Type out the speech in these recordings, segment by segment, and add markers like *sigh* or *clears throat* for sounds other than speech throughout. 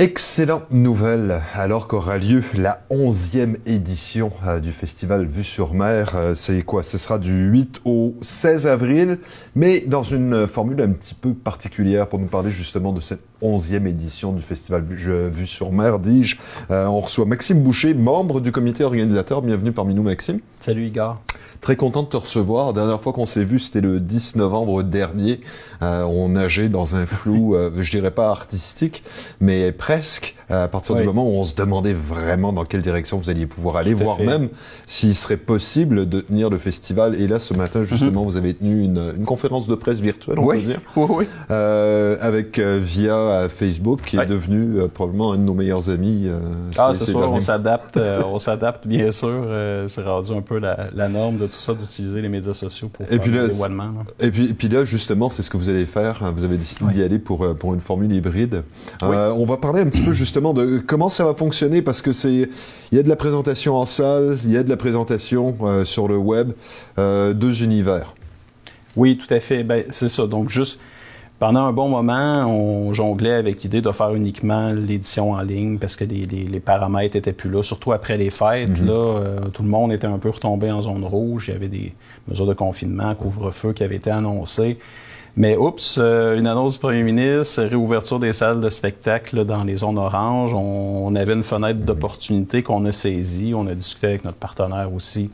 Excellente nouvelle, alors qu'aura lieu la onzième édition euh, du festival Vue sur Mer. Euh, c'est quoi? Ce sera du 8 au 16 avril, mais dans une formule un petit peu particulière pour nous parler justement de cette onzième édition du festival Vue, sur Mer, dis-je. Euh, on reçoit Maxime Boucher, membre du comité organisateur. Bienvenue parmi nous, Maxime. Salut, Igor. Très content de te recevoir. La dernière fois qu'on s'est vu, c'était le 10 novembre dernier. Euh, on nageait dans un flou, *laughs* euh, je dirais pas artistique, mais presque. À partir du moment où on se demandait vraiment dans quelle direction vous alliez pouvoir aller, voire même s'il serait possible de tenir le festival. Et là, ce matin, justement, mhm. vous avez tenu une, une, conférence de presse virtuelle, on peut dire, oui, oui. Avec euh, via Facebook, qui est devenu euh, probablement un de nos meilleurs amis. ah, c'est sûr, on s'adapte, *laughs* on s'adapte bien sûr. c'est rendu un peu la, la norme de tout ça, d'utiliser les médias sociaux pour et faire puis là, des one Et puis, puis là, justement, c'est ce que vous allez faire. Hein. Vous avez décidé d'y aller pour, euh, pour une formule hybride. Euh, on va parler un petit peu justement de comment ça va fonctionner parce que c'est il y a de la présentation en salle, il y a de la présentation euh, sur le web, deux univers. Oui, tout à fait. Ben, c'est ça. Donc juste pendant un bon moment, on jonglait avec l'idée de faire uniquement l'édition en ligne parce que les, les, paramètres étaient plus là, surtout après les fêtes. Mhm. Là, euh, tout le monde était un peu retombé en zone rouge. Il y avait des mesures de confinement, couvre-feu qui avaient été annoncées. Mais oups, euh, une annonce du premier ministre, réouverture des salles de spectacle dans les zones oranges. On, avait une fenêtre d'opportunité qu'on a saisie. On a discuté avec notre partenaire aussi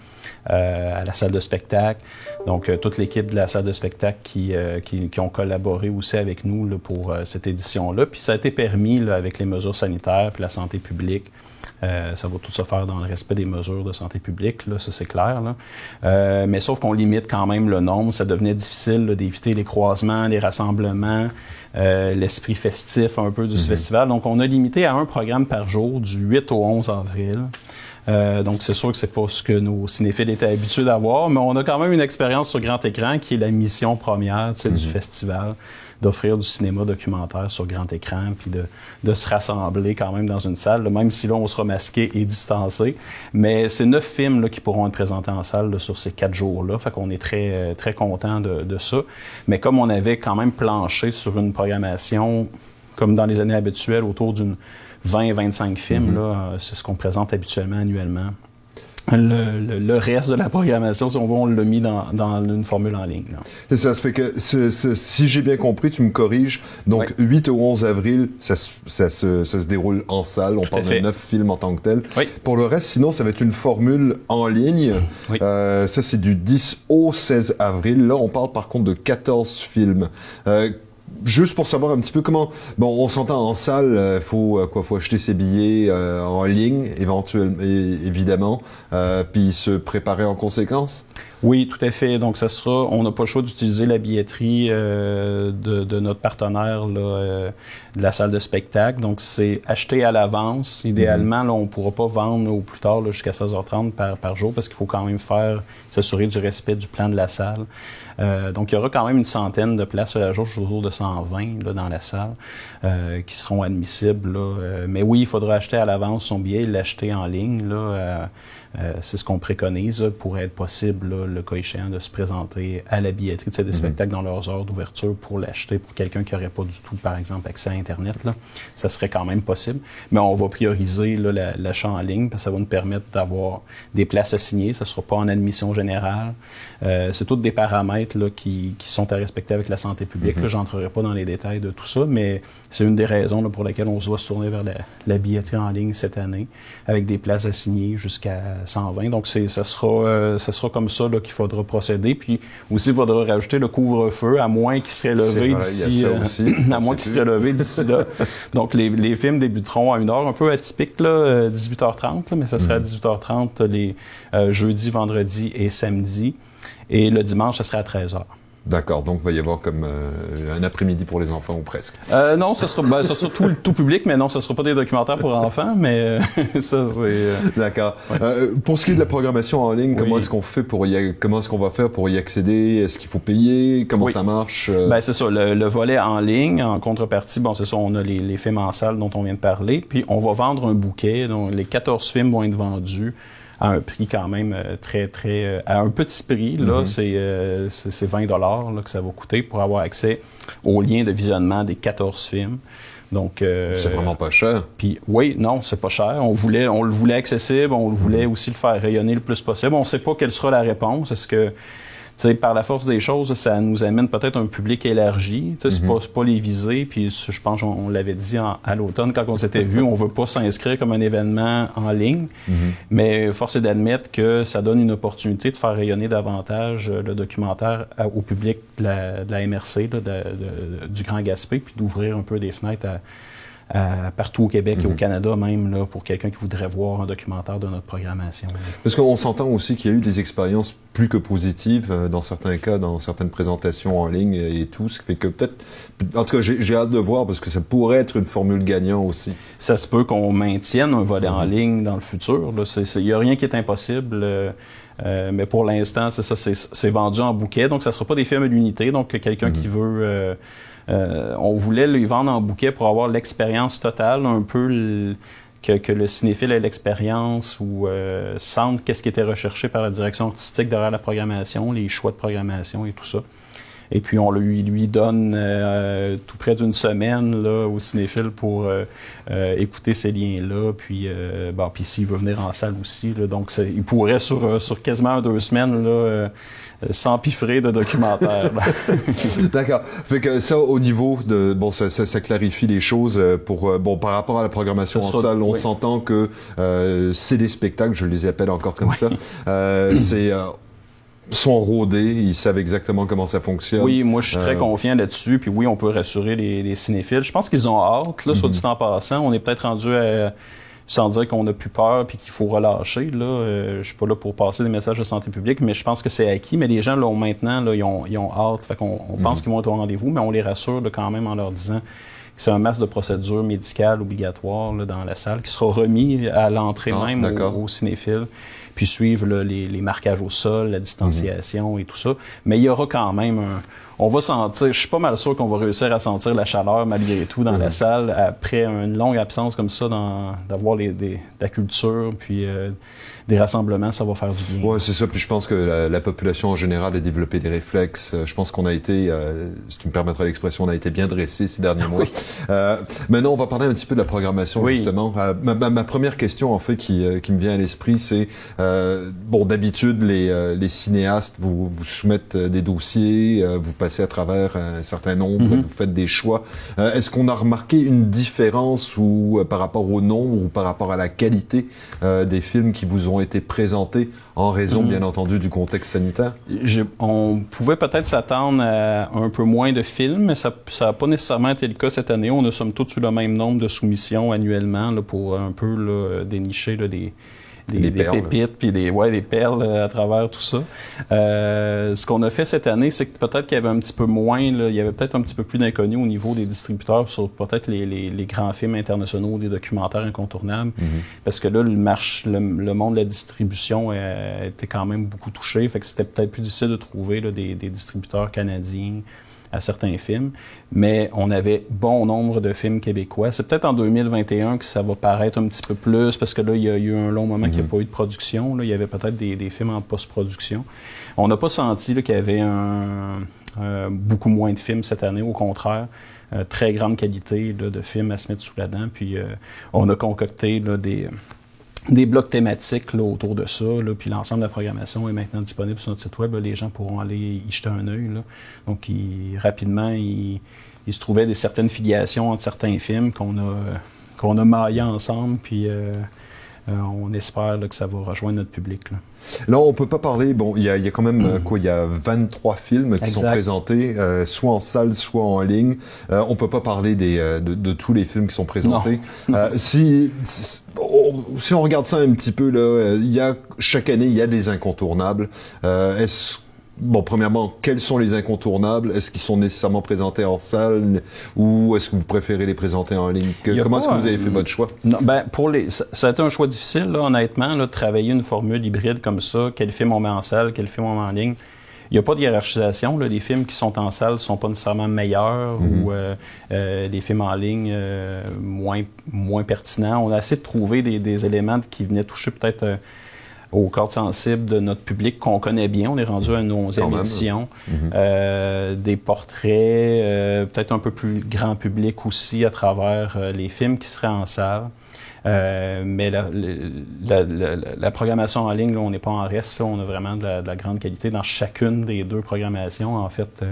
euh, à la salle de spectacle. Donc, euh, toute l'équipe de la salle de spectacle qui, qui, ont collaboré aussi avec nous pour cette édition-là. Puis ça a été permis là, avec les mesures sanitaires puis la santé publique. Ça va tout se faire dans le respect des mesures de santé publique, là, ça c'est clair. Là. Mais sauf qu'on limite quand même le nombre. Ça devenait difficile d'éviter les croisements, les rassemblements, euh, l'esprit festif un peu du mm-hmm. festival. Donc on a limité à un programme par jour du 8 au 11 avril. Euh, donc, c'est sûr que c'est pas ce que nos cinéphiles étaient habitués d'avoir, mais on a quand même une expérience sur grand écran qui est la mission première du mm-hmm. festival d'offrir du cinéma documentaire sur grand écran, puis de, de, se rassembler quand même dans une salle, même si là, on sera masqué et distancé. Mais c'est neuf films là, qui pourront être présentés en salle sur ces quatre jours-là. Fait qu'on est très, très content de, de, ça. Mais comme on avait quand même planché sur une programmation, comme dans les années habituelles, autour d'une 20-25 films, là, c'est ce qu'on présente habituellement annuellement le, reste de la programmation, si on veut, on l'a mis dans, une formule en ligne. C'est ça, ça fait que si j'ai bien compris, tu me corriges, donc 8 au 11 avril, ça, se, déroule en salle, on parle de 9 films en tant que tel. Pour le reste, sinon, ça va être une formule en ligne. Euh, ça, c'est du 10 au 16 avril. Là, on parle par contre de 14 films. Euh, juste pour savoir un petit peu comment. Bon, on s'entend en salle, il euh, faut euh, quoi, faut acheter ses billets euh, en ligne, éventuellement, évidemment, puis se préparer en conséquence? Oui, tout à fait. Donc, ça sera, on n'a pas le choix d'utiliser la billetterie de, de, notre partenaire là, de la salle de spectacle. Donc, c'est acheté à l'avance. Idéalement, là, on ne pourra pas vendre au plus tard jusqu'à 16h30 par, par jour parce qu'il faut quand même faire, s'assurer du respect du plan de la salle. Euh, donc, il y aura quand même une centaine de places à la jour, autour de 120 là, dans la salle, euh, qui seront admissibles. Là. Euh, mais oui, il faudra acheter à l'avance son billet, l'acheter en ligne. Là, c'est ce qu'on préconise pour être possible le cas échéant, de se présenter à la billetterie de ces mhm. spectacles dans leurs heures d'ouverture pour l'acheter pour quelqu'un qui n'aurait pas du tout, par exemple, accès à Internet. Là. Ça serait quand même possible. Mais on va prioriser l'achat en ligne parce que ça va nous permettre d'avoir des places assignées. Ça ne sera pas en admission générale. Euh, c'est tous des paramètres là, qui, qui, sont à respecter avec la santé publique. Mhm. Je n'entrerai pas dans les détails de tout ça, mais c'est une des raisons là, pour lesquelles on se doit se tourner vers la, billetterie en ligne cette année, avec des places assignées jusqu'à 120. Donc, ça sera, euh, ça sera comme ça qu'il faudra procéder. Puis aussi, il faudra rajouter le couvre-feu, à moins qu'il serait levé d'ici... Euh, *clears throat* à moins qu'il serait levé d'ici là. *laughs* Donc, les, les, films débuteront à une heure un peu atypique, là, 18h30, euh, mais ça sera à 18h30 mhm. les euh, jeudis, vendredis et samedis. Et le dimanche, ça sera à 13h. D'accord, donc il va y avoir comme euh, un après-midi pour les enfants ou presque. Euh, non, ce sera, ben, sera tout, tout, public, mais non, ce ne sera pas des documentaires pour enfants, mais euh, *laughs* ça c'est. D'accord. pour ce qui est de la programmation en ligne, comment est-ce qu'on fait pour y, comment est-ce qu'on va faire pour y accéder? Est-ce qu'il faut payer? Comment ça marche? Ben c'est ça, le, volet en ligne, en contrepartie, bon c'est ça, on a les, les films en salle dont on vient de parler, puis on va vendre un bouquet, donc les 14 films vont être vendus à un prix quand même euh, très, très... Euh, à un petit prix, là, mhm. euh, c'est 20 dollars que ça va coûter pour avoir accès au lien de visionnement des 14 films. Donc, c'est vraiment pas cher. Puis oui, non, c'est pas cher. On voulait, on le voulait accessible, on voulait aussi le faire rayonner le plus possible. On ne sait pas quelle sera la réponse. Est-ce que par la force des choses, ça nous amène peut-être un public élargi. C'est mm pas, pas, les visées. Puis je pense qu'on l'avait dit à l'automne quand on s'était vu, on veut pas s'inscrire comme un événement en ligne. Mhm. Mais force est d'admettre que ça donne une opportunité de faire rayonner davantage euh, le documentaire au public de la, MRC, du Grand Gaspé, puis d'ouvrir un peu des fenêtres à partout au Québec et au mhm. Canada même, là, pour quelqu'un qui voudrait voir un documentaire de notre programmation. Parce qu'on s'entend aussi qu'il y a eu des expériences plus que positives euh, dans certains cas, dans certaines présentations en ligne et tout, ce qui fait que peut-être, en tout cas, j'ai hâte de voir parce que ça pourrait être une formule gagnant aussi. Ça se peut qu'on maintienne un volet en mhm. ligne dans le futur. Il n'y a rien qui est impossible. Euh, euh, mais pour l'instant, c'est ça, c'est vendu en bouquet. Donc, ça ne sera pas des films d'unité. Donc, quelqu'un qui mhm. veut euh, on voulait les vendre en bouquet pour avoir l'expérience totale, un peu que, le cinéphile ait l'expérience ou euh, sente qu'est-ce qui était recherché par la direction artistique derrière la programmation, les choix de programmation et tout ça. Et puis on lui, lui donne euh, tout près d'une semaine là, au cinéphile pour écouter ces liens-là. Puis, bon, puis s'il veut venir en salle aussi, donc il pourrait sur, sur quasiment deux semaines là, s'empiffrer de documentaires. *laughs* D'accord. Fait que ça, au niveau de... Bon, ça, ça, clarifie les choses euh, pour... Euh, bon, par rapport à la programmation en salle, on s'entend que euh, c'est des spectacles, je les appelle encore comme ça. Euh, c'est sont rodés, ils savent exactement comment ça fonctionne. Oui, moi je suis très confiant là-dessus, puis oui, on peut rassurer les, cinéphiles. Je pense qu'ils ont hâte, là, sur du temps passant. On est peut-être rendu à sans dire qu'on n'a plus peur puis qu'il faut relâcher. Là. Euh, je suis pas là pour passer des messages de santé publique, mais je pense que c'est acquis. Mais les gens l'ont maintenant, là, ils, ont, ils ont hâte. Fait qu'on on pense mhm. qu'ils vont être au rendez-vous, mais on les rassure quand même en leur disant c'est un masque de procédures médicales obligatoires dans la salle qui sera remis à l'entrée ah, même aux, cinéphiles puis suivre les, marquages au sol, la distanciation et tout ça. Mais il y aura quand même un, on va sentir, je suis pas mal sûr qu'on va réussir à sentir la chaleur malgré tout dans la salle après une longue absence comme ça, d'avoir la culture, puis euh, des rassemblements, ça va faire du bien. Oui, c'est ça. Puis je pense que la, population en général a développé des réflexes. Euh, je pense qu'on a été, euh, si tu me permettras l'expression, on a été bien dressé ces derniers mois. *laughs* euh, maintenant, on va parler un petit peu de la programmation, justement. Euh, ma, première question, en fait, qui, qui me vient à l'esprit, c'est, bon, d'habitude, les, les cinéastes vous, vous soumettent des dossiers, vous passez à travers un certain nombre, mm-hmm. vous faites des choix. Est-ce qu'on a remarqué une différence ou par rapport au nombre ou par rapport à la qualité des films qui vous ont été présentés en raison, mm. bien entendu, du contexte sanitaire? on pouvait peut-être s'attendre à un peu moins de films, mais ça n'a pas nécessairement été le cas cette année. On a somme toute eu le même nombre de soumissions annuellement pour un peu dénicher des, des, pépites puis des ouais des perles euh, à travers tout ça. Euh, ce qu'on a fait cette année, c'est que peut-être qu'il y avait un petit peu moins, là, il y avait peut-être un petit peu plus d'inconnus au niveau des distributeurs sur peut-être les, les, les, grands films internationaux, des documentaires incontournables, mm-hmm. parce que là le marche, le, monde de la distribution euh, était quand même beaucoup touché, fait que c'était peut-être plus difficile de trouver là, des, des distributeurs canadiens à certains films, mais on avait bon nombre de films québécois. C'est peut-être en 2021 que ça va paraître un petit peu plus, parce que là, il y a eu un long moment qu'il n'y a mhm. pas eu de production. Là. Il y avait peut-être des, films en post-production. On n'a pas senti qu'il y avait un, beaucoup moins de films cette année, au contraire. Euh, très grande qualité de films à se mettre sous la dent. Puis euh, on a concocté des des blocs thématiques là, autour de ça. Là, puis l'ensemble de la programmation est maintenant disponible sur notre site web. les gens pourront aller y jeter un œil. Donc, rapidement, il, se trouvait des certaines filiations entre certains films qu'on a, qu'on a maillés ensemble. Puis euh, on espère que ça va rejoindre notre public. Là, on peut pas parler. Bon, il y a, quand même euh, quoi Il y a 23 films qui sont présentés, euh, soit en salle, soit en ligne. on peut pas parler des, de, tous les films qui sont présentés. si, si on regarde ça un petit peu là, il y a chaque année il y a des incontournables. Est-ce Bon, premièrement, quels sont les incontournables? Est-ce qu'ils sont nécessairement présentés en salle? Ou est-ce que vous préférez les présenter en ligne? Comment est-ce que vous avez fait votre choix? non, ben, pour les, ça, a été un choix difficile, là, honnêtement, là, de travailler une formule hybride comme ça. Quel film on met en salle, quel film on met en ligne? Il n'y a pas de hiérarchisation. Là. Les films qui sont en salle ne sont pas nécessairement meilleurs ou euh, euh, les films en ligne euh, moins, moins pertinents. On a essayé de trouver des, des éléments qui venaient toucher peut-être aux cordes sensibles de notre public qu'on connaît bien. On est rendu à une onzième édition. Mm-hmm. des portraits, peut-être un peu plus grand public aussi à travers les films qui seraient en salle. mais la, la, programmation en ligne, on n'est pas en reste. on a vraiment de la, grande qualité dans chacune des deux programmations. En fait,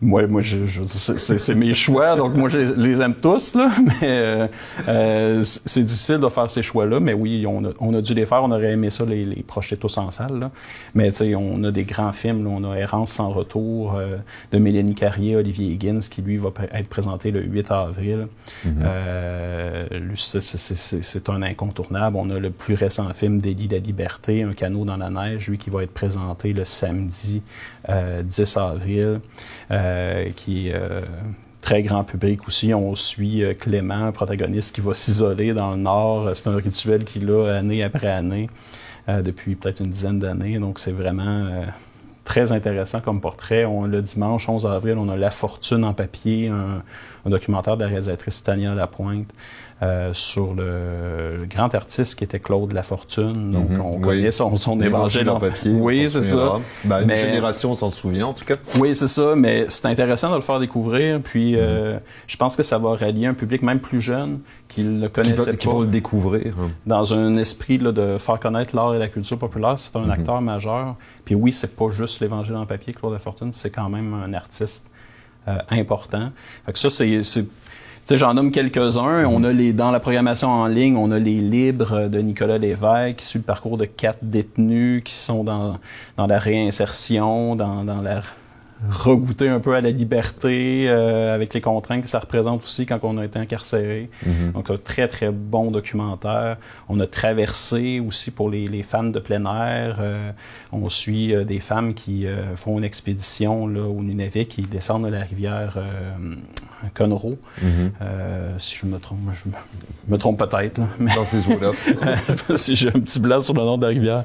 moi, moi je, c'est mes choix, donc moi, je les aime tous, là, *laughs* mais euh, euh, c'est difficile de faire ces choix-là, mais oui, on a, on a, dû les faire, on aurait aimé ça les, les projeter tous en salle, là. mais tu sais, on a des grands films, là, on a Errance sans retour euh, de Mélanie Carrier, Olivier Higgins, qui lui va être présenté le 8 avril. Mm-hmm. c'est un incontournable. On a le plus récent film d'Eddie la Liberté, Un canot dans la neige, lui qui va être présenté le samedi 10 avril. Euh, qui est euh, très grand public aussi. On suit euh, Clément, un protagoniste qui va s'isoler dans le Nord. C'est un rituel qu'il a année après année, depuis peut-être une dizaine d'années. Donc, c'est vraiment très intéressant comme portrait. On, le dimanche 11 avril, on a La Fortune en papier, un, documentaire de la réalisatrice Tania Lapointe. Euh, sur le, grand artiste qui était Claude Lafortune. Donc, mhm. on connaît son, son évangile en papier. Oui, c'est ça. Ben, une génération s'en souvient, en tout cas. Oui, c'est ça. Mais c'est intéressant de le faire découvrir. Puis, euh, mhm. je pense que ça va rallier un public même plus jeune qui le connaissait pas. Qui vont le découvrir. Hein. Dans un esprit là, de faire connaître l'art et la culture populaire. C'est un mhm. acteur majeur. Puis oui, c'est pas juste l'évangile en papier, Claude Lafortune. C'est quand même un artiste euh, important. Fait que ça, c'est j'en nomme quelques-uns. On a les, dans la programmation en ligne, on a les libres de Nicolas Lévesque, qui suit le parcours de quatre détenus qui sont dans, dans la réinsertion, dans, dans la regoûter un peu à la liberté euh, avec les contraintes que ça représente aussi quand on a été incarcéré. Mm-hmm. Donc, un très, très bon documentaire. On a traversé aussi pour les, les fans de plein air. Euh, on suit euh, des femmes qui font une expédition là, au Nunavik, qui descendent de la rivière Conroe. Mm-hmm. si je me trompe, je me, trompe peut-être. Dans ces eaux-là. *laughs* si j'ai un petit blanc sur le nom de la rivière.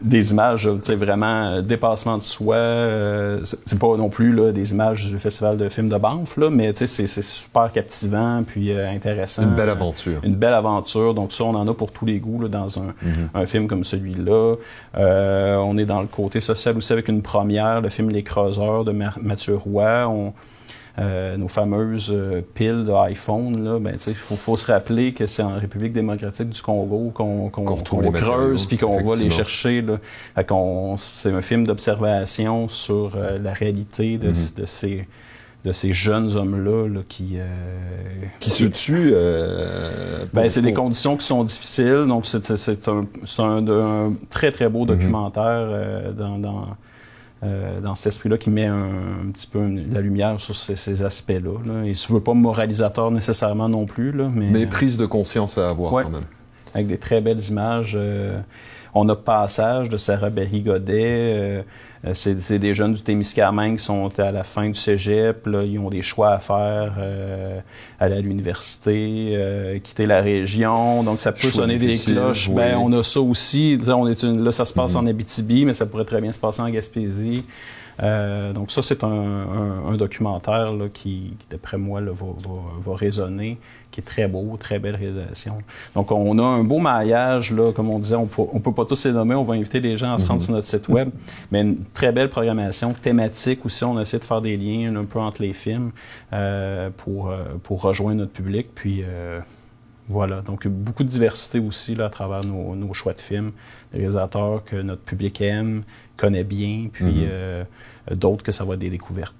des images, tu sais, vraiment dépassement de soi euh, c'est pas non plus là, des images du festival de films de Banff, là, mais c'est super captivant puis euh, intéressant. Une belle aventure. Une belle aventure. Donc ça, on en a pour tous les goûts là, dans un, mm-hmm. un, film comme celui-là. Euh, on est dans le côté social aussi avec une première, le film Les Creuseurs de Mathieu Roy. On, euh, nos fameuses euh, piles d'iPhone, là, ben, il faut, se rappeler que c'est en République démocratique du Congo qu'on creuse puis qu'on va les chercher. Là. c'est un film d'observation sur euh, la réalité de, mm-hmm. de ces de ces jeunes hommes-là qui... qui se tuent. ben, c'est des conditions qui sont difficiles. Donc, c'est un, un, un, très, très beau mm-hmm. documentaire dans, dans, euh, dans cet esprit-là qui met un, petit peu la lumière sur ces, aspects-là. Là. Et je ne veux pas moralisateur nécessairement non plus. Là, mais, mais prise de conscience à avoir quand même. Avec des très belles images. Euh, on a Passage de Sarah Berry-Godet. Euh, euh, c'est des jeunes du Témiscamingue qui sont à la fin du cégep. Là, ils ont des choix à faire, euh, aller à l'université, quitter la région. Donc, ça peut sonner des cloches. Ben, on a ça aussi. On est là, ça se passe mm-hmm. en Abitibi, mais ça pourrait très bien se passer en Gaspésie. Euh, donc ça, c'est un, documentaire qui, d'après moi, va, va, résonner, qui est très beau, très belle réalisation. Donc on a un beau maillage, là, comme on disait, on ne peut pas tous les nommer, on va inviter les gens à se rendre mm-hmm. sur notre site web, mais une très belle programmation thématique aussi, on essaie de faire des liens un peu entre les films euh, pour, euh, pour rejoindre notre public, puis... Voilà, donc beaucoup de diversité aussi là, à travers nos, nos choix de films, réalisateurs que notre public aime, connaît bien, puis mhm. euh, d'autres que ça va être des découvertes.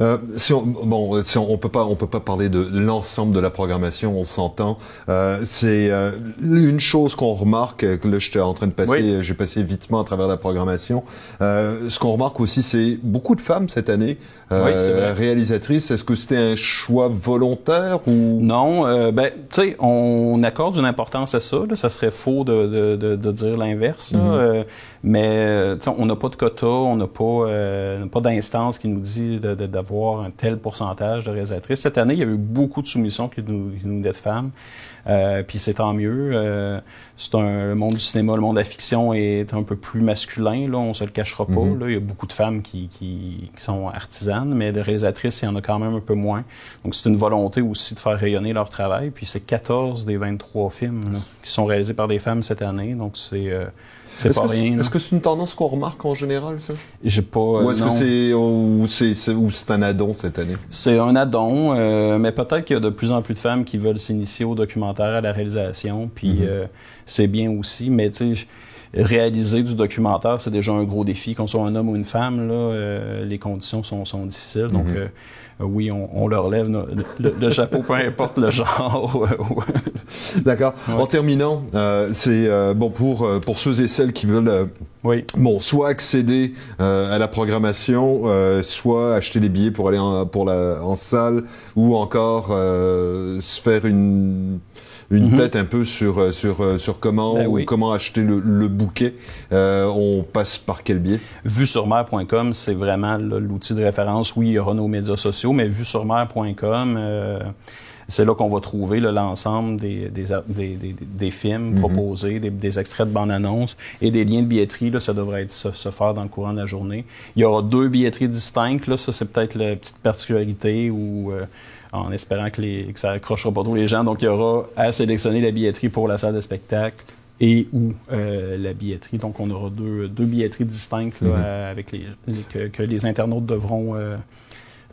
Euh, si on, bon, si on, peut pas, on peut pas parler de l'ensemble de la programmation, on s'entend. Euh, c'est euh, une chose qu'on remarque, que là j'étais en train de passer, j'ai passé vitement à travers la programmation. Euh, ce qu'on remarque aussi, c'est beaucoup de femmes cette année euh, réalisatrices. Est-ce que c'était un choix volontaire ou? Non, ben tu sais, on accorde une importance à ça. Là. Ça serait faux de, de, de, de dire l'inverse. Mm Mais on n'a pas de quota, on n'a pas, euh, pas d'instance qui nous dit d'avoir un tel pourcentage de réalisatrices. Cette année, il y a eu beaucoup de soumissions qui nous, qui nous de femmes. Euh, puis c'est tant mieux. Euh, c'est un le monde du cinéma, le monde de la fiction est un peu plus masculin. Là, on se le cachera pas. Mm-hmm. là. Il y a beaucoup de femmes qui, qui, qui, sont artisanes, mais de réalisatrices, il y en a quand même un peu moins. Donc c'est une volonté aussi de faire rayonner leur travail. Puis c'est 14 des 23 films là, qui sont réalisés par des femmes cette année. Donc c'est euh, c'est pas rien. Est-ce que c'est une tendance qu'on remarque en général, ça? J'ai pas. Ou est-ce que c'est ou c'est, ou c'est un addon cette année? C'est un addon, euh, mais peut-être qu'il y a de plus en plus de femmes qui veulent s'initier au documentaire, à la réalisation, puis mm-hmm. euh, c'est bien aussi, mais tu sais réaliser du documentaire, c'est déjà un gros défi. Qu'on soit un homme ou une femme, là, euh, les conditions sont, sont difficiles. Donc, mm-hmm. oui, on, on, leur lève le, chapeau, peu importe le genre. *laughs* D'accord. En terminant, c'est bon pour pour ceux et celles qui veulent euh, oui. bon, soit accéder euh, à la programmation, euh, soit acheter des billets pour aller en, pour la, en salle, ou encore se faire une une mhm. tête un peu sur sur sur comment ben comment acheter le, le bouquet. on passe par quel biais? Vue sur mer.com, c'est vraiment l'outil de référence. Oui, il y aura nos médias sociaux, mais vue sur mer.com c'est là qu'on va trouver l'ensemble des, des, des, des, films mhm. proposés, des, extraits de bande-annonce et des liens de billetterie. Là, ça devrait être, se, faire dans le courant de la journée. Il y aura deux billetteries distinctes. Là, ça, c'est peut-être la petite particularité ou euh, en espérant que, les, que ça accrochera pas trop les gens. Donc, il y aura à sélectionner la billetterie pour la salle de spectacle et ou euh, la billetterie. Donc, on aura deux, deux billetteries distinctes là, mhm. avec les, que, que, les internautes devront euh,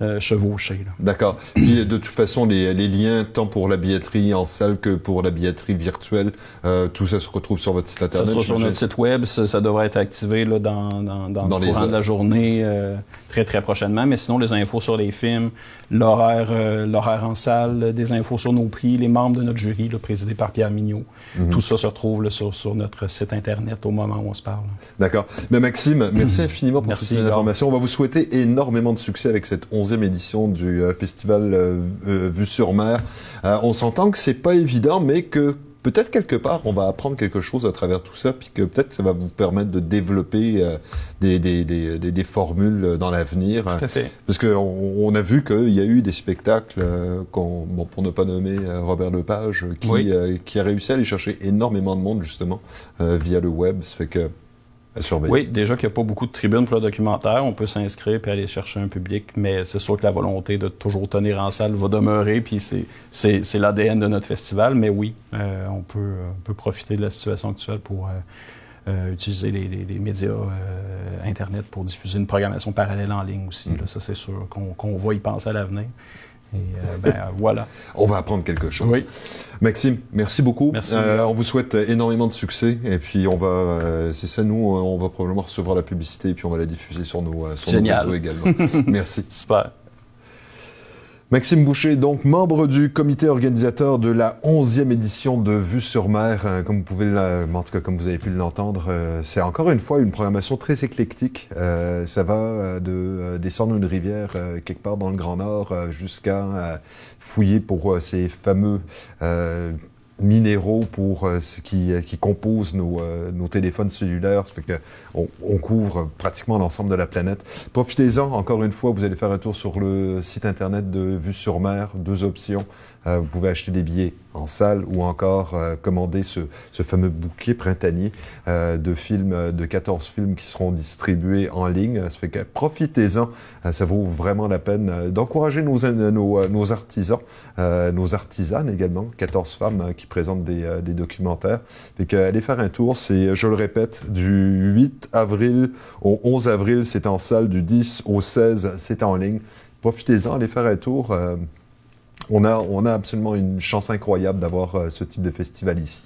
euh, chevaucher. D'accord. Puis de toute façon, les, les, liens, tant pour la billetterie en salle que pour la billetterie virtuelle, euh, tout ça se retrouve sur votre site internet. Ça sera sur notre site web, ça, devrait être activé là, dans, dans, dans, le courant de la journée euh, très très prochainement. Mais sinon, les infos sur les films, l'horaire euh, l'horaire en salle, des infos sur nos prix, les membres de notre jury, là, présidé par Pierre Mignot, mhm. tout ça se retrouve là, sur, sur, notre site internet au moment où on se parle. D'accord. Mais Maxime, merci infiniment pour merci, toutes ces informations. On va vous souhaiter énormément de succès avec cette 11 édition du euh, festival euh, euh, Vue sur mer. on s'entend que c'est pas évident, mais que peut-être quelque part, on va apprendre quelque chose à travers tout ça, puis que peut-être ça va vous permettre de développer des, des, des, des, formules dans l'avenir. Tout à fait. Parce qu'on on a vu qu'il y a eu des spectacles, bon, pour ne pas nommer Robert Lepage, qui, qui a réussi à aller chercher énormément de monde, justement, via le web. Ça fait que oui, déjà qu'il n'y a pas beaucoup de tribunes pour le documentaire, on peut s'inscrire et aller chercher un public, mais c'est sûr que la volonté de toujours tenir en salle va demeurer, puis c'est l'ADN de notre festival, mais oui, euh, on, peut, peut, profiter de la situation actuelle pour euh, euh, utiliser les, les, médias Internet pour diffuser une programmation parallèle en ligne aussi. Là, ça, c'est sûr qu'on va y penser à l'avenir. Et euh, ben, *laughs* voilà. On va apprendre quelque chose. Oui. Maxime, merci beaucoup. Merci. Euh, on vous souhaite énormément de succès. Et puis, on va, euh, c'est ça, nous, on va probablement recevoir la publicité et puis on va la diffuser sur nos, sur nos réseaux également. *laughs* merci. Super. Maxime Boucher, donc membre du comité organisateur de la 11e édition de Vue sur mer. Euh, comme vous pouvez, en tout cas comme vous avez pu l'entendre, euh, c'est encore une fois une programmation très éclectique. Euh, ça va de descendre une rivière quelque part dans le Grand Nord jusqu'à fouiller pour ces fameux minéraux pour euh, ce qui, euh, qui compose nos, euh, nos, téléphones cellulaires. Ça fait que on, couvre pratiquement l'ensemble de la planète. Profitez-en. Encore une fois, vous allez faire un tour sur le site internet de Vue sur mer. Deux options. vous pouvez acheter des billets en salle ou encore euh, commander ce, fameux bouquet printanier euh, de films, de 14 films qui seront distribués en ligne. Ça fait que profitez-en, euh, ça vaut vraiment la peine d'encourager nos, nos, artisans, nos artisanes également, 14 femmes qui présentent des, des documentaires. Fait que allez faire un tour, c'est, je le répète, du 8 avril au 11 avril, c'est en salle, du 10 au 16, c'est en ligne. Profitez-en, allez faire un tour on a, on a absolument une chance incroyable d'avoir euh, ce type de festival ici.